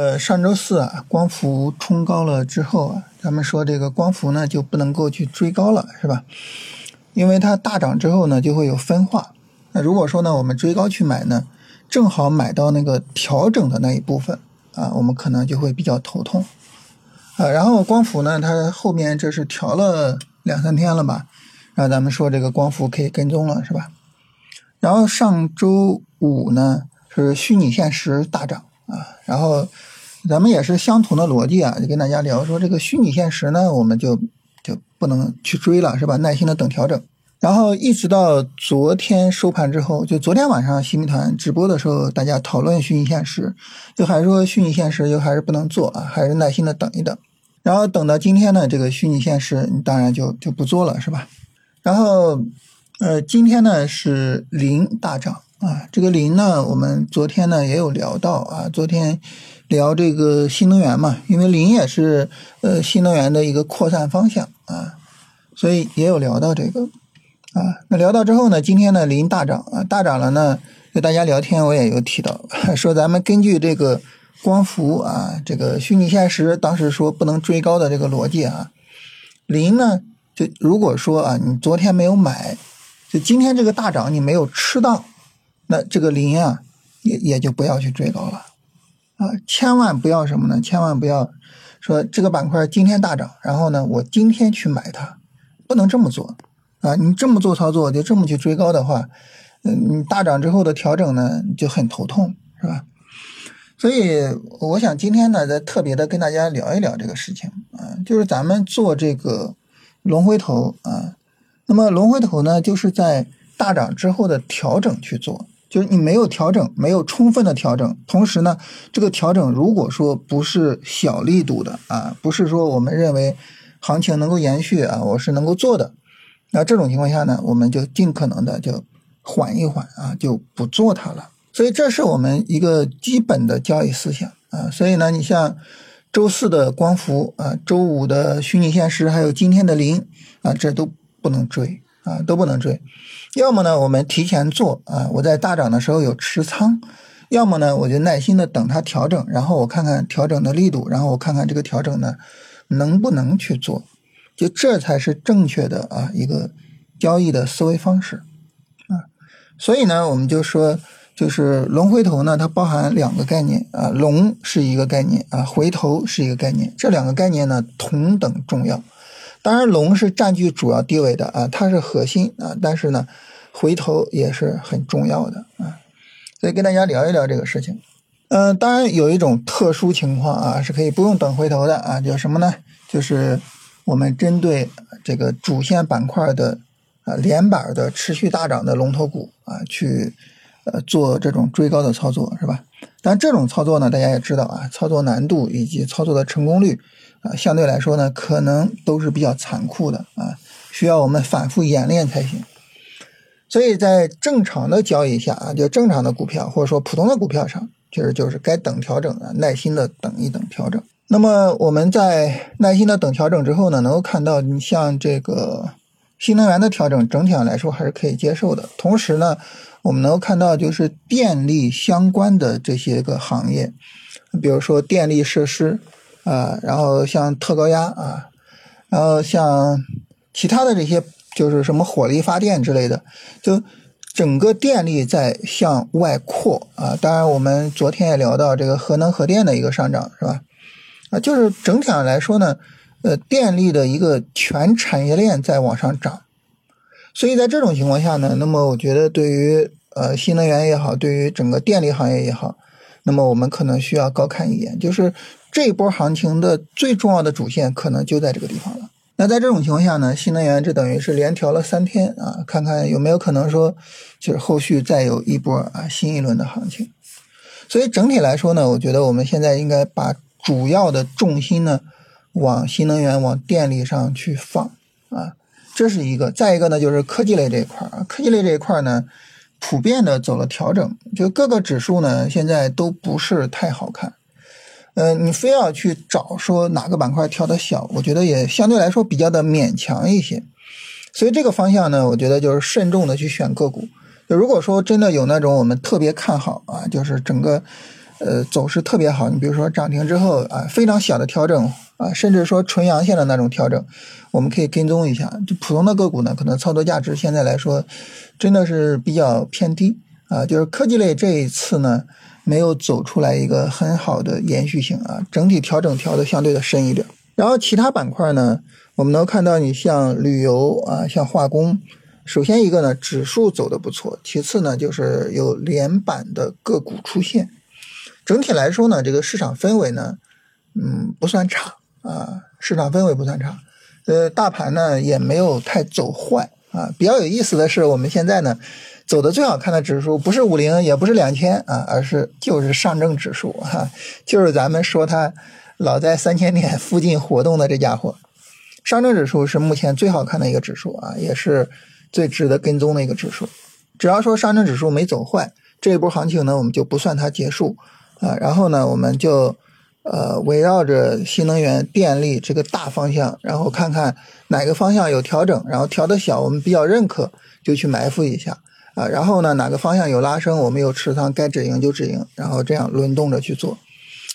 呃，上周四啊，光伏冲高了之后啊，咱们说这个光伏呢就不能够去追高了，是吧？因为它大涨之后呢就会有分化。那如果说呢我们追高去买呢，正好买到那个调整的那一部分啊，我们可能就会比较头痛啊。然后光伏呢，它后面这是调了两三天了吧？然后咱们说这个光伏可以跟踪了，是吧？然后上周五呢是虚拟现实大涨。啊，然后咱们也是相同的逻辑啊，就跟大家聊说这个虚拟现实呢，我们就就不能去追了，是吧？耐心的等调整。然后一直到昨天收盘之后，就昨天晚上新民团直播的时候，大家讨论虚拟现实，就还说虚拟现实又还是不能做啊，还是耐心的等一等。然后等到今天呢，这个虚拟现实你当然就就不做了，是吧？然后呃，今天呢是零大涨。啊，这个磷呢，我们昨天呢也有聊到啊，昨天聊这个新能源嘛，因为磷也是呃新能源的一个扩散方向啊，所以也有聊到这个啊。那聊到之后呢，今天呢磷大涨啊，大涨了呢，跟大家聊天我也有提到，说咱们根据这个光伏啊，这个虚拟现实当时说不能追高的这个逻辑啊，磷呢就如果说啊你昨天没有买，就今天这个大涨你没有吃到。那这个零啊，也也就不要去追高了，啊，千万不要什么呢？千万不要说这个板块今天大涨，然后呢，我今天去买它，不能这么做啊！你这么做操作，就这么去追高的话，嗯，你大涨之后的调整呢，就很头痛，是吧？所以我想今天呢，再特别的跟大家聊一聊这个事情啊，就是咱们做这个龙回头啊，那么龙回头呢，就是在大涨之后的调整去做。就是你没有调整，没有充分的调整，同时呢，这个调整如果说不是小力度的啊，不是说我们认为行情能够延续啊，我是能够做的，那这种情况下呢，我们就尽可能的就缓一缓啊，就不做它了。所以这是我们一个基本的交易思想啊。所以呢，你像周四的光伏啊，周五的虚拟现实，还有今天的零啊，这都不能追啊，都不能追。要么呢，我们提前做啊，我在大涨的时候有持仓；要么呢，我就耐心的等它调整，然后我看看调整的力度，然后我看看这个调整呢能不能去做，就这才是正确的啊一个交易的思维方式啊。所以呢，我们就说，就是龙回头呢，它包含两个概念啊，龙是一个概念啊，回头是一个概念，这两个概念呢同等重要。当然，龙是占据主要地位的啊，它是核心啊，但是呢，回头也是很重要的啊，所以跟大家聊一聊这个事情。嗯，当然有一种特殊情况啊，是可以不用等回头的啊，叫什么呢？就是我们针对这个主线板块的啊连板的持续大涨的龙头股啊，去呃做这种追高的操作，是吧？但这种操作呢，大家也知道啊，操作难度以及操作的成功率。啊，相对来说呢，可能都是比较残酷的啊，需要我们反复演练才行。所以在正常的交易下啊，就正常的股票或者说普通的股票上，其实就是该等调整啊，耐心的等一等调整。那么我们在耐心的等调整之后呢，能够看到，你像这个新能源的调整，整体上来说还是可以接受的。同时呢，我们能够看到，就是电力相关的这些个行业，比如说电力设施。啊，然后像特高压啊，然后像其他的这些，就是什么火力发电之类的，就整个电力在向外扩啊。当然，我们昨天也聊到这个核能核电的一个上涨，是吧？啊，就是整体上来说呢，呃，电力的一个全产业链在往上涨。所以在这种情况下呢，那么我觉得对于呃新能源也好，对于整个电力行业也好，那么我们可能需要高看一眼，就是。这一波行情的最重要的主线可能就在这个地方了。那在这种情况下呢，新能源这等于是连调了三天啊，看看有没有可能说，就是后续再有一波啊新一轮的行情。所以整体来说呢，我觉得我们现在应该把主要的重心呢往新能源、往电力上去放啊，这是一个。再一个呢，就是科技类这一块啊，科技类这一块呢，普遍的走了调整，就各个指数呢现在都不是太好看。呃，你非要去找说哪个板块跳的小，我觉得也相对来说比较的勉强一些。所以这个方向呢，我觉得就是慎重的去选个股。如果说真的有那种我们特别看好啊，就是整个呃，走势特别好。你比如说涨停之后啊，非常小的调整啊，甚至说纯阳线的那种调整，我们可以跟踪一下。就普通的个股呢，可能操作价值现在来说，真的是比较偏低啊。就是科技类这一次呢，没有走出来一个很好的延续性啊，整体调整调的相对的深一点。然后其他板块呢，我们能看到你像旅游啊，像化工。首先一个呢，指数走的不错；其次呢，就是有连板的个股出现。整体来说呢，这个市场氛围呢，嗯，不算差啊，市场氛围不算差。呃，大盘呢也没有太走坏啊。比较有意思的是，我们现在呢走的最好看的指数不是五零，也不是两千啊，而是就是上证指数哈，就是咱们说它老在三千点附近活动的这家伙。上证指数是目前最好看的一个指数啊，也是。最值得跟踪的一个指数，只要说上证指数没走坏，这一波行情呢，我们就不算它结束啊。然后呢，我们就呃围绕着新能源电力这个大方向，然后看看哪个方向有调整，然后调的小，我们比较认可，就去埋伏一下啊。然后呢，哪个方向有拉升，我们有持仓，该止盈就止盈，然后这样轮动着去做。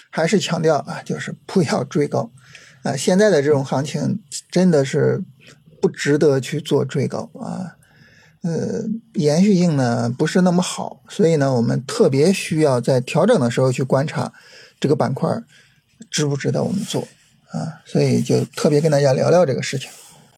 还是强调啊，就是不要追高啊。现在的这种行情真的是。不值得去做追高啊，呃，延续性呢不是那么好，所以呢，我们特别需要在调整的时候去观察这个板块值不值得我们做啊，所以就特别跟大家聊聊这个事情。